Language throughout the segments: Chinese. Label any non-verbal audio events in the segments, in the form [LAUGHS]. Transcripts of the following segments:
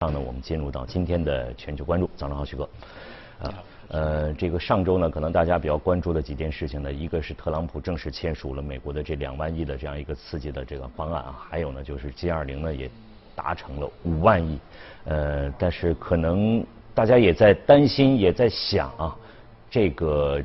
上呢，我们进入到今天的全球关注。早上好，徐哥。啊，呃，这个上周呢，可能大家比较关注的几件事情呢，一个是特朗普正式签署了美国的这两万亿的这样一个刺激的这个方案啊，还有呢，就是 G 二零呢也达成了五万亿。呃，但是可能大家也在担心，也在想啊，这个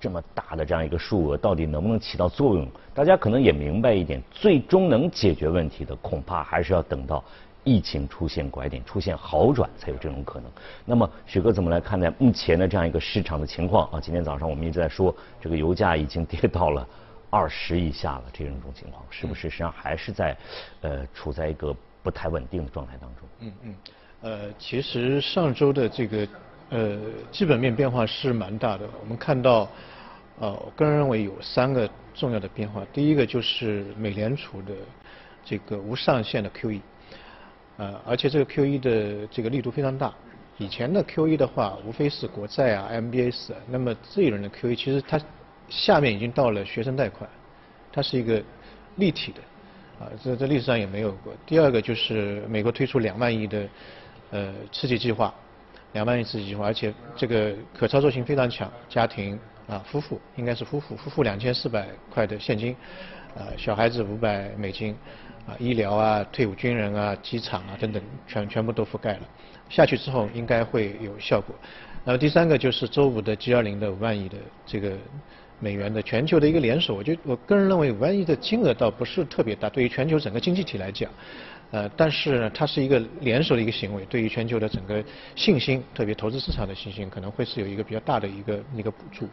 这么大的这样一个数额，到底能不能起到作用？大家可能也明白一点，最终能解决问题的，恐怕还是要等到。疫情出现拐点，出现好转才有这种可能。那么，许哥怎么来看待目前的这样一个市场的情况啊？今天早上我们一直在说，这个油价已经跌到了二十以下了，这种种情况是不是实际上还是在呃处在一个不太稳定的状态当中？嗯嗯，呃，其实上周的这个呃基本面变化是蛮大的。我们看到，呃，我个人认为有三个重要的变化。第一个就是美联储的这个无上限的 QE。呃，而且这个 QE 的这个力度非常大。以前的 QE 的话，无非是国债啊、MBS。那么这一轮的 QE，其实它下面已经到了学生贷款，它是一个立体的，啊，这这历史上也没有过。第二个就是美国推出两万亿的呃刺激计划，两万亿刺激计划，而且这个可操作性非常强，家庭啊夫妇应该是夫妇，夫妇两千四百块的现金，呃小孩子五百美金。啊，医疗啊，退伍军人啊，机场啊等等，全全部都覆盖了。下去之后应该会有效果。然后第三个就是周五的 G20 的五万亿的这个美元的全球的一个联手，我觉得我个人认为五万亿的金额倒不是特别大，对于全球整个经济体来讲，呃，但是呢，它是一个联手的一个行为，对于全球的整个信心，特别投资市场的信心，可能会是有一个比较大的一个一个补助。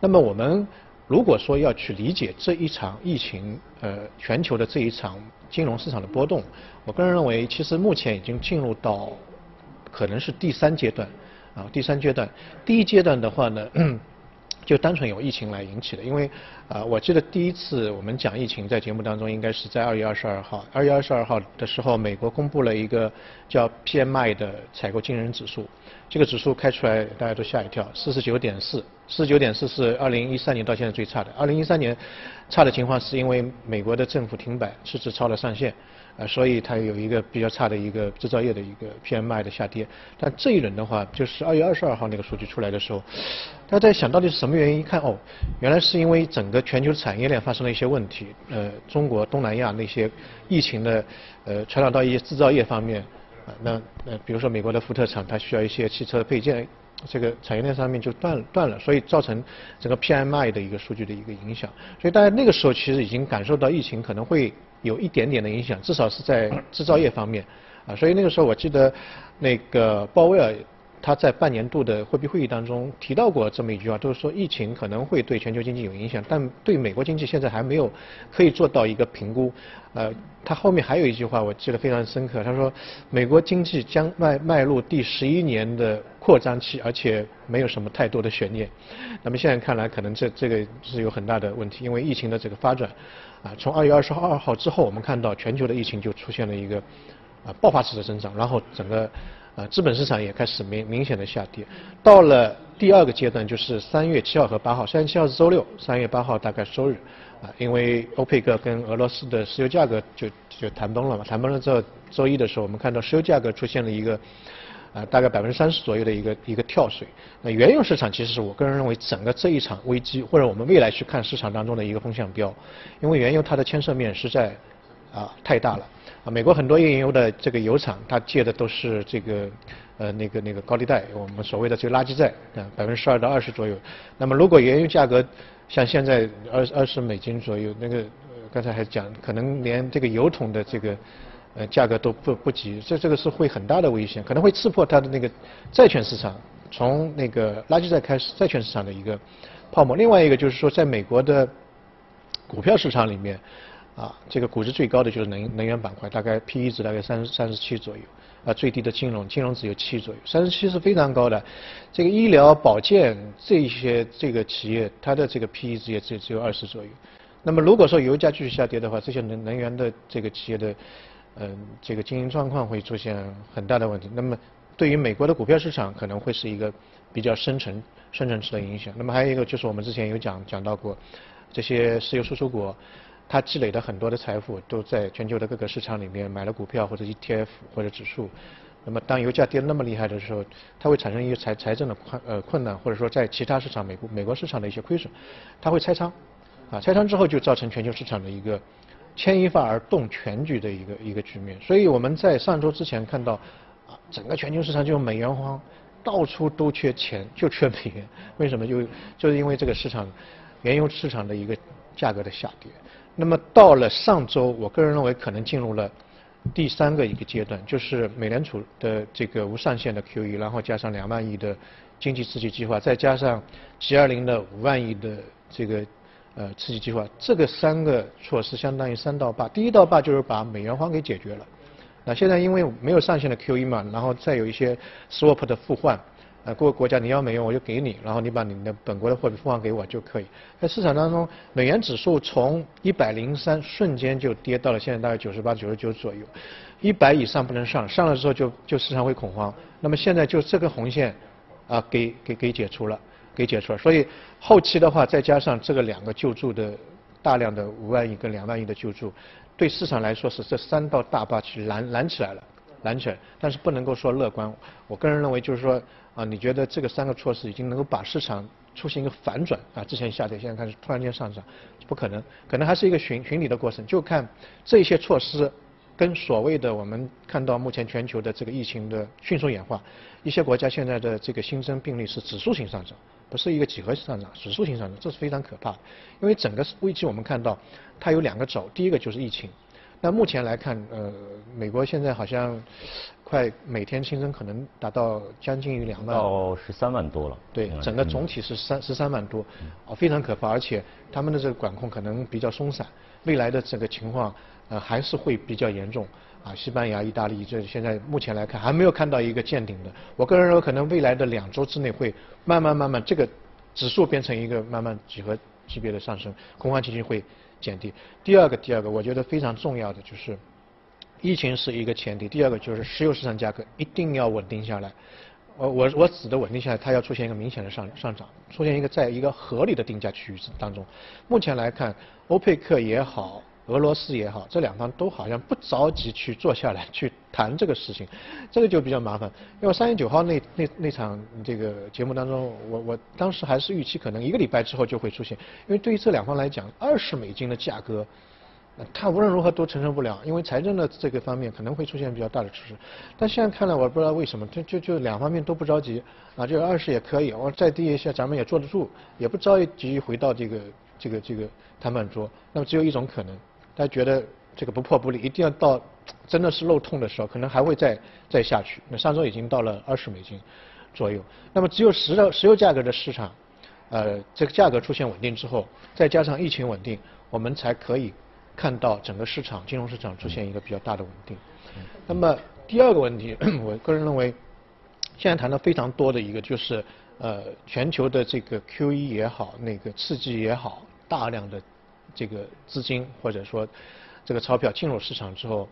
那么我们。如果说要去理解这一场疫情，呃，全球的这一场金融市场的波动，我个人认为，其实目前已经进入到可能是第三阶段，啊，第三阶段。第一阶段的话呢，[COUGHS] 就单纯由疫情来引起的，因为啊，我记得第一次我们讲疫情在节目当中，应该是在二月二十二号，二月二十二号的时候，美国公布了一个叫 PMI 的采购经人指数，这个指数开出来，大家都吓一跳，四十九点四。四十九点四是二零一三年到现在最差的。二零一三年差的情况是因为美国的政府停摆，赤字超了上限，呃，所以它有一个比较差的一个制造业的一个 PMI 的下跌。但这一轮的话，就是二月二十二号那个数据出来的时候，大家在想到底是什么原因？一看哦，原来是因为整个全球产业链发生了一些问题，呃，中国、东南亚那些疫情的呃传染到一些制造业方面，那，那，比如说美国的福特厂，它需要一些汽车配件。这个产业链上面就断断了，所以造成整个 PMI 的一个数据的一个影响。所以大家那个时候其实已经感受到疫情可能会有一点点的影响，至少是在制造业方面啊。所以那个时候我记得那个鲍威尔。他在半年度的货币会议当中提到过这么一句话，就是说疫情可能会对全球经济有影响，但对美国经济现在还没有可以做到一个评估。呃，他后面还有一句话我记得非常深刻，他说美国经济将迈迈入第十一年的扩张期，而且没有什么太多的悬念。那么现在看来，可能这这个是有很大的问题，因为疫情的这个发展，啊，从二月二十二号之后，我们看到全球的疫情就出现了一个啊爆发式的增长，然后整个。啊，资本市场也开始明明显的下跌。到了第二个阶段，就是三月七号和八号，三月七号是周六，三月八号大概周日。啊，因为欧佩克跟俄罗斯的石油价格就就谈崩了嘛，谈崩了之后，周一的时候我们看到石油价格出现了一个啊大概百分之三十左右的一个一个跳水。那原油市场其实是我个人认为整个这一场危机，或者我们未来去看市场当中的一个风向标，因为原油它的牵涉面实在啊太大了。美国很多页油的这个油厂，它借的都是这个呃那个那个高利贷，我们所谓的这个垃圾债，啊，百分之十二到二十左右。那么如果原油价格像现在二二十美金左右，那个刚才还讲，可能连这个油桶的这个呃价格都不不及，这这个是会很大的危险，可能会刺破它的那个债券市场，从那个垃圾债开始，债券市场的一个泡沫。另外一个就是说，在美国的股票市场里面。啊，这个估值最高的就是能能源板块，大概 P E 值大概三三十七左右，啊，最低的金融，金融只有七左右，三十七是非常高的。这个医疗保健这些这个企业，它的这个 P E 值也只只有二十左右。那么如果说油价继续下跌的话，这些能能源的这个企业的，嗯，这个经营状况会出现很大的问题。那么对于美国的股票市场可能会是一个比较深层深层次的影响。那么还有一个就是我们之前有讲讲到过，这些石油输出国。他积累的很多的财富都在全球的各个市场里面买了股票或者 ETF 或者指数。那么当油价跌那么厉害的时候，它会产生一个财财政的困呃困难，或者说在其他市场美国美国市场的一些亏损，它会拆仓，啊拆仓之后就造成全球市场的一个牵一发而动全局的一个一个局面。所以我们在上周之前看到，啊整个全球市场就美元荒，到处都缺钱，就缺美元。为什么？就就是因为这个市场原油市场的一个价格的下跌。那么到了上周，我个人认为可能进入了。第三个一个阶段就是美联储的这个无上限的 QE，然后加上两万亿的经济刺激计划，再加上 G20 的五万亿的这个呃刺激计划，这个三个措施相当于三道坝。第一道坝就是把美元荒给解决了。那现在因为没有上限的 QE 嘛，然后再有一些 swap 的互换。呃，各个国家你要美元我就给你，然后你把你的本国的货币付还给我就可以。在市场当中，美元指数从一百零三瞬间就跌到了现在大概九十八、九十九左右，一百以上不能上，上了之后就就市场会恐慌。那么现在就这个红线啊给给给解除了，给解除了。所以后期的话再加上这个两个救助的大量的五万亿跟两万亿的救助，对市场来说是这三道大坝去拦拦起来了。拦起来，但是不能够说乐观。我个人认为就是说，啊，你觉得这个三个措施已经能够把市场出现一个反转啊？之前下跌，现在开始突然间上涨，不可能，可能还是一个循循理的过程。就看这些措施跟所谓的我们看到目前全球的这个疫情的迅速演化，一些国家现在的这个新增病例是指数性上涨，不是一个几何性上涨，指数性上涨，这是非常可怕的。因为整个危机我们看到它有两个轴，第一个就是疫情。那目前来看，呃，美国现在好像快每天新增可能达到将近于两万，到十三万多了。对，整个总体是三十三万多，哦，非常可怕，而且他们的这个管控可能比较松散，未来的这个情况呃还是会比较严重。啊，西班牙、意大利这现在目前来看还没有看到一个见顶的。我个人认为，可能未来的两周之内会慢慢慢慢这个指数变成一个慢慢几何级别的上升，恐慌情绪会。减低。第二个，第二个，我觉得非常重要的就是，疫情是一个前提。第二个就是石油市场价格一定要稳定下来。我我我指的稳定下来，它要出现一个明显的上上涨，出现一个在一个合理的定价区域当中。目前来看，欧佩克也好。俄罗斯也好，这两方都好像不着急去坐下来 [LAUGHS] 去谈这个事情，这个就比较麻烦。因为三月九号那那那场这个节目当中，我我当时还是预期可能一个礼拜之后就会出现，因为对于这两方来讲，二十美金的价格，他无论如何都承受不了，因为财政的这个方面可能会出现比较大的出事。但现在看来，我不知道为什么，就就就两方面都不着急啊，就二十也可以，我再低一些咱们也坐得住，也不着急回到这个这个这个谈判桌。那么只有一种可能。他觉得这个不破不立，一定要到真的是漏痛的时候，可能还会再再下去。那上周已经到了二十美金左右。那么只有石油石油价格的市场，呃，这个价格出现稳定之后，再加上疫情稳定，我们才可以看到整个市场金融市场出现一个比较大的稳定。那么第二个问题，[CLEARS THROAT] 我个人认为，现在谈的非常多的一个就是呃，全球的这个 QE 也好，那个刺激也好，大量的。这个资金或者说这个钞票进入市场之后，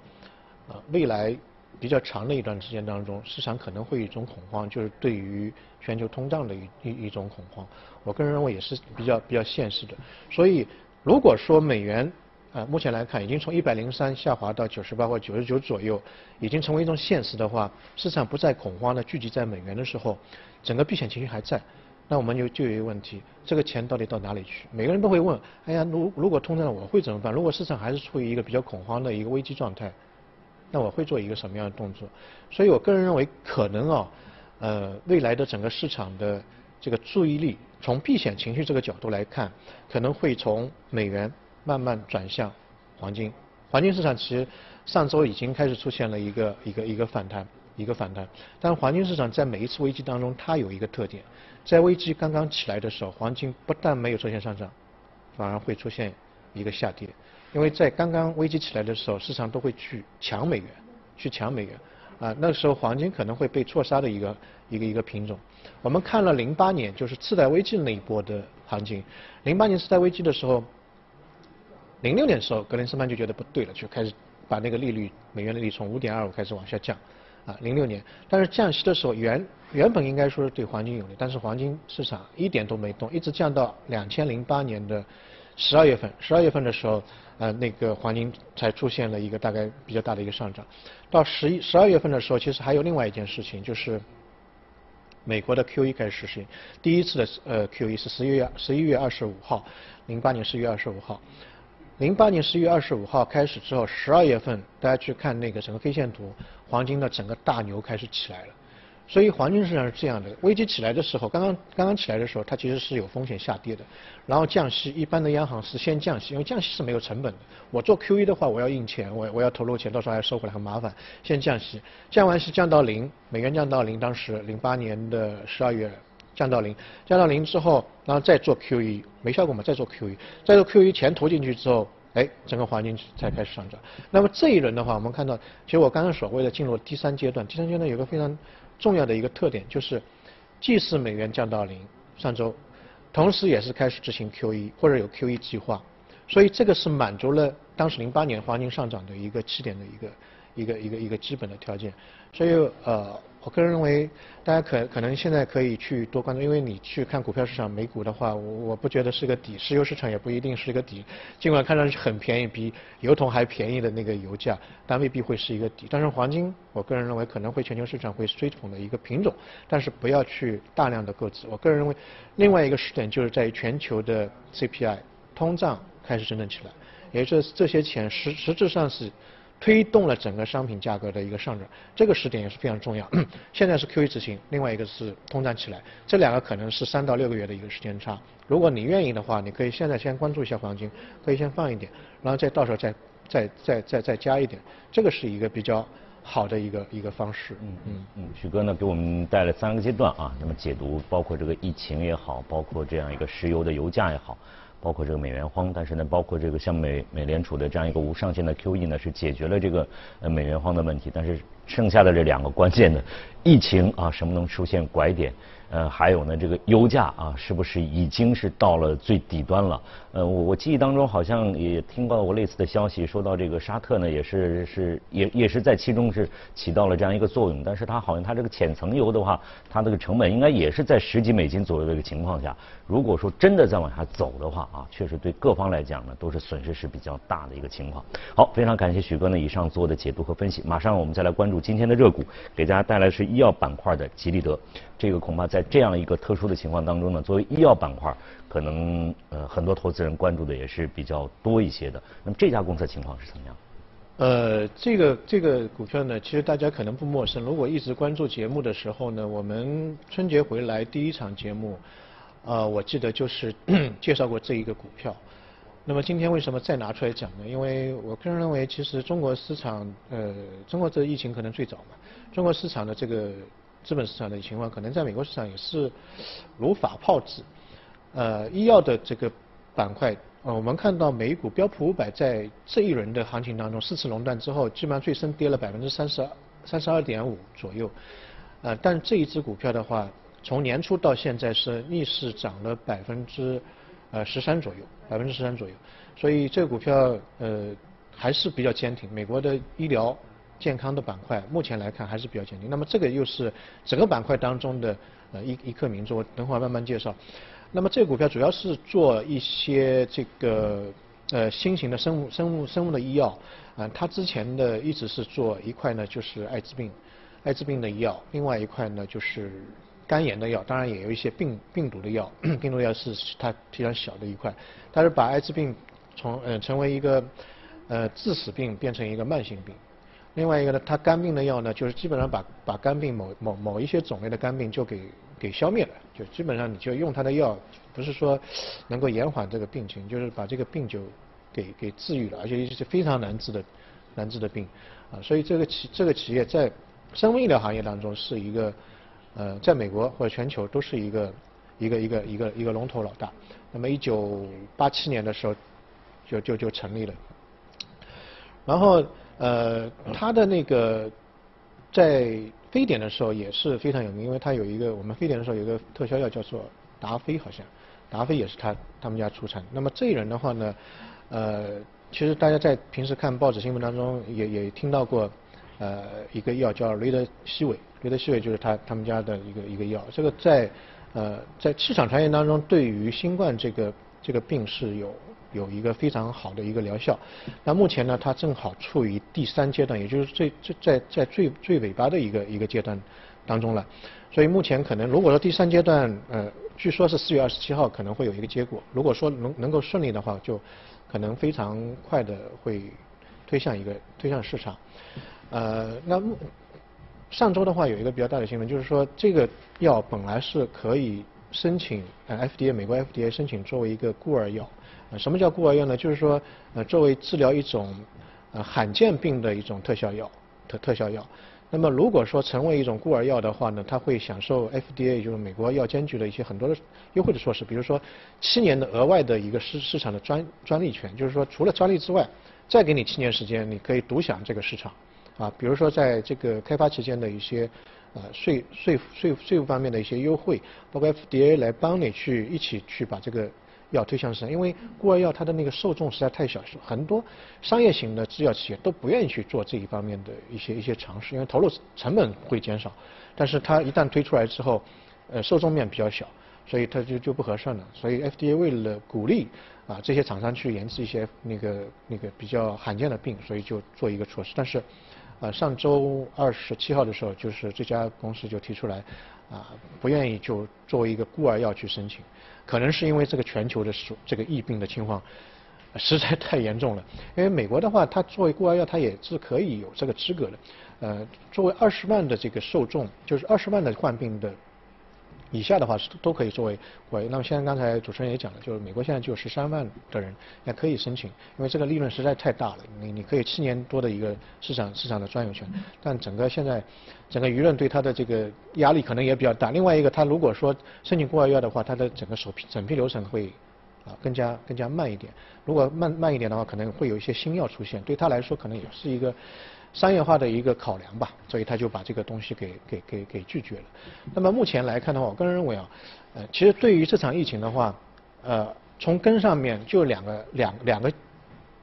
啊，未来比较长的一段时间当中，市场可能会一种恐慌，就是对于全球通胀的一一一种恐慌。我个人认为也是比较比较现实的。所以如果说美元啊目前来看已经从一百零三下滑到九十八或九十九左右，已经成为一种现实的话，市场不再恐慌的聚集在美元的时候，整个避险情绪还在。那我们就就有一个问题，这个钱到底到哪里去？每个人都会问，哎呀，如如果通胀了，我会怎么办？如果市场还是处于一个比较恐慌的一个危机状态，那我会做一个什么样的动作？所以我个人认为，可能啊，呃，未来的整个市场的这个注意力，从避险情绪这个角度来看，可能会从美元慢慢转向黄金。黄金市场其实上周已经开始出现了一个一个一个反弹。一个反弹，但黄金市场在每一次危机当中，它有一个特点，在危机刚刚起来的时候，黄金不但没有出现上涨，反而会出现一个下跌，因为在刚刚危机起来的时候，市场都会去抢美元，去抢美元，啊，那时候黄金可能会被错杀的一个一个一个品种。我们看了零八年就是次贷危机那一波的行情，零八年次贷危机的时候，零六年的时候，格林斯潘就觉得不对了，就开始把那个利率美元利率从五点二五开始往下降。啊，零六年，但是降息的时候原原本应该说是对黄金有利，但是黄金市场一点都没动，一直降到两千零八年的十二月份，十二月份的时候，呃，那个黄金才出现了一个大概比较大的一个上涨。到十一、十二月份的时候，其实还有另外一件事情，就是美国的 QE 开始实行。第一次的呃 QE 是十一月十一月二十五号，零八年十一月二十五号。零八年十一月二十五号开始之后，十二月份大家去看那个整个 K 线图，黄金的整个大牛开始起来了。所以黄金市场是这样的，危机起来的时候，刚刚刚刚起来的时候，它其实是有风险下跌的。然后降息，一般的央行是先降息，因为降息是没有成本的。我做 QE 的话，我要印钱，我我要投入钱，到时候还要收回来，很麻烦。先降息，降完息降到零，美元降到零，当时零八年的十二月降到零，降到零之后，然后再做 QE，没效果嘛，再做 QE，再做 QE，钱投进去之后，哎，整个黄金才开始上涨。那么这一轮的话，我们看到，其实我刚刚所谓的进入第三阶段，第三阶段有个非常。重要的一个特点就是，既是美元降到零，上周，同时也是开始执行 QE 或者有 QE 计划，所以这个是满足了当时零八年黄金上涨的一个起点的一个一个一个一个基本的条件，所以呃。我个人认为，大家可可能现在可以去多关注，因为你去看股票市场，美股的话，我我不觉得是个底，石油市场也不一定是一个底。尽管看上去很便宜，比油桶还便宜的那个油价，但未必会是一个底。但是黄金，我个人认为可能会全球市场会追捧的一个品种，但是不要去大量的购置。我个人认为，另外一个时点就是在于全球的 CPI 通胀开始真正起来，也就是这些钱实实质上是。推动了整个商品价格的一个上涨，这个时点也是非常重要。[CLEARS THROAT] 现在是 QE 执行，另外一个是通胀起来，这两个可能是三到六个月的一个时间差。如果你愿意的话，你可以现在先关注一下黄金，可以先放一点，然后再到时候再再再再再加一点，这个是一个比较好的一个一个方式。嗯嗯嗯，许哥呢给我们带来三个阶段啊，那么解读包括这个疫情也好，包括这样一个石油的油价也好。包括这个美元荒，但是呢，包括这个像美美联储的这样一个无上限的 QE 呢，是解决了这个呃美元荒的问题，但是剩下的这两个关键的疫情啊，什么能出现拐点？呃，还有呢，这个油价啊，是不是已经是到了最底端了？呃，我我记忆当中好像也听到过类似的消息，说到这个沙特呢，也是是也也是在其中是起到了这样一个作用，但是它好像它这个浅层油的话，它这个成本应该也是在十几美金左右的一个情况下，如果说真的再往下走的话啊，确实对各方来讲呢，都是损失是比较大的一个情况。好，非常感谢许哥呢以上做的解读和分析，马上我们再来关注今天的热股，给大家带来是医药板块的吉利德。这个恐怕在这样一个特殊的情况当中呢，作为医药板块，可能呃很多投资人关注的也是比较多一些的。那么这家公司的情况是怎么样？呃，这个这个股票呢，其实大家可能不陌生。如果一直关注节目的时候呢，我们春节回来第一场节目，呃，我记得就是介绍过这一个股票。那么今天为什么再拿出来讲呢？因为我个人认为，其实中国市场，呃，中国这疫情可能最早嘛，中国市场的这个。资本市场的情况可能在美国市场也是如法炮制。呃，医药的这个板块，呃，我们看到美股标普五百在这一轮的行情当中，四次熔断之后，基本上最深跌了百分之三十二、三十二点五左右。呃，但这一只股票的话，从年初到现在是逆势涨了百分之呃十三左右，百分之十三左右。所以这个股票呃还是比较坚挺。美国的医疗。健康的板块目前来看还是比较坚定。那么这个又是整个板块当中的呃一一颗明珠，等会儿慢慢介绍。那么这个股票主要是做一些这个呃新型的生物生物生物的医药啊，它之前的一直是做一块呢就是艾滋病艾滋病的医药，另外一块呢就是肝炎的药，当然也有一些病病毒的药，[CLEARS THROAT] 病毒药是它非常小的一块，它是把艾滋病从呃成为一个呃致死病变成一个慢性病。另外一个呢，它肝病的药呢，就是基本上把把肝病某某某一些种类的肝病就给给消灭了，就基本上你就用它的药，不是说能够延缓这个病情，就是把这个病就给给治愈了，而且是非常难治的难治的病啊，所以这个企这个企业在生物医疗行业当中是一个呃，在美国或者全球都是一个一个一个一个一个龙头老大。那么一九八七年的时候就就就成立了，然后。呃，它的那个在非典的时候也是非常有名，因为它有一个我们非典的时候有一个特效药叫做达菲，好像达菲也是他他们家出产。那么这一人的话呢，呃，其实大家在平时看报纸新闻当中也也听到过，呃，一个药叫雷德西韦，雷德西韦就是他他们家的一个一个药。这个在呃在市场传言当中，对于新冠这个这个病是有有一个非常好的一个疗效。那目前呢，它正好处于第三阶段，也就是最最在在最最尾巴的一个一个阶段当中了。所以目前可能如果说第三阶段，呃，据说是四月二十七号可能会有一个结果。如果说能能够顺利的话，就可能非常快的会推向一个推向市场。呃，那上周的话有一个比较大的新闻，就是说这个药本来是可以申请呃 FDA 美国 FDA 申请作为一个孤儿药。呃，什么叫孤儿药呢？就是说呃作为治疗一种呃罕见病的一种特效药特特效药。那么如果说成为一种孤儿药的话呢，它会享受 FDA 就是美国药监局的一些很多的优惠的措施，比如说七年的额外的一个市市场的专专利权，就是说除了专利之外，再给你七年时间，你可以独享这个市场。啊，比如说在这个开发期间的一些呃税税税税务方面的一些优惠，包括 FDA 来帮你去一起去把这个要推向市场，因为孤儿药它的那个受众实在太小，很多商业型的制药企业都不愿意去做这一方面的一些一些尝试，因为投入成本会减少，但是它一旦推出来之后，呃受众面比较小，所以它就就不合算了，所以 FDA 为了鼓励啊这些厂商去研制一些那个那个比较罕见的病，所以就做一个措施，但是。呃，上周二十七号的时候，就是这家公司就提出来，啊，不愿意就作为一个孤儿药去申请，可能是因为这个全球的这个疫病的情况实在太严重了。因为美国的话，它作为孤儿药，它也是可以有这个资格的。呃，作为二十万的这个受众，就是二十万的患病的。以下的话是都可以作为为，那么现在刚才主持人也讲了，就是美国现在就有十三万的人也可以申请，因为这个利润实在太大了，你你可以七年多的一个市场市场的专有权，但整个现在整个舆论对它的这个压力可能也比较大。另外一个，他如果说申请国外药的话，它的整个首批审批流程会啊更加更加慢一点。如果慢慢一点的话，可能会有一些新药出现，对他来说可能也是一个。商业化的一个考量吧，所以他就把这个东西给给给给拒绝了。那么目前来看的话，我个人认为啊，呃，其实对于这场疫情的话，呃，从根上面就两个两两个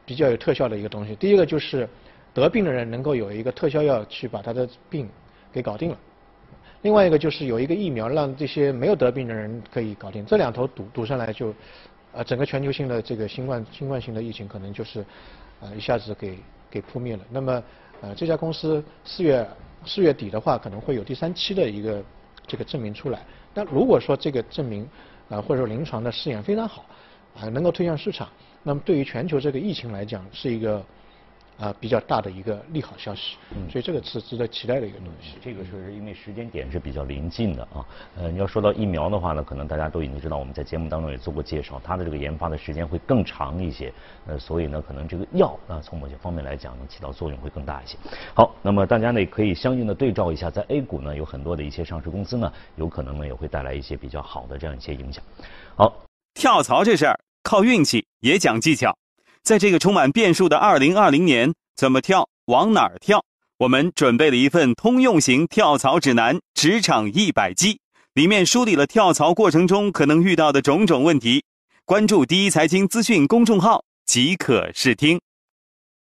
比较有特效的一个东西。第一个就是得病的人能够有一个特效药去把他的病给搞定了。另外一个就是有一个疫苗让这些没有得病的人可以搞定。这两头堵堵上来就，呃，整个全球性的这个新冠新冠性的疫情可能就是呃一下子给给扑灭了。那么呃，这家公司四月四月底的话，可能会有第三期的一个这个证明出来。那如果说这个证明啊，或者说临床的试验非常好，啊，能够推向市场，那么对于全球这个疫情来讲，是一个。啊，比较大的一个利好消息，所以这个是值得期待的一个东西。这个是因为时间点是比较临近的啊。呃，你要说到疫苗的话呢，可能大家都已经知道，我们在节目当中也做过介绍，它的这个研发的时间会更长一些。呃，所以呢，可能这个药啊，从某些方面来讲呢，起到作用会更大一些。好，那么大家呢也可以相应的对照一下，在 A 股呢有很多的一些上市公司呢，有可能呢也会带来一些比较好的这样一些影响。好，跳槽这事儿靠运气也讲技巧。在这个充满变数的二零二零年，怎么跳，往哪儿跳？我们准备了一份通用型跳槽指南《职场一百击》，里面梳理了跳槽过程中可能遇到的种种问题。关注第一财经资讯公众号即可试听。